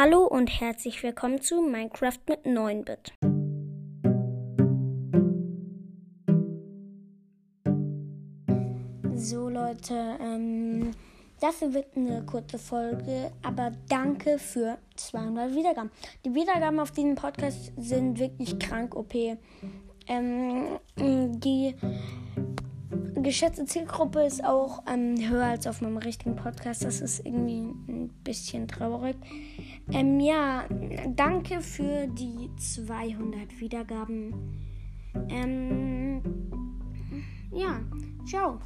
Hallo und herzlich willkommen zu Minecraft mit 9-Bit. So Leute, ähm, das wird eine kurze Folge, aber danke für 200 Wiedergaben. Die Wiedergaben auf diesem Podcast sind wirklich krank OP. Ähm, die geschätzte Zielgruppe ist auch ähm, höher als auf meinem richtigen Podcast. Das ist irgendwie ein bisschen traurig. Ähm, ja, danke für die 200 Wiedergaben. Ähm, ja, ciao.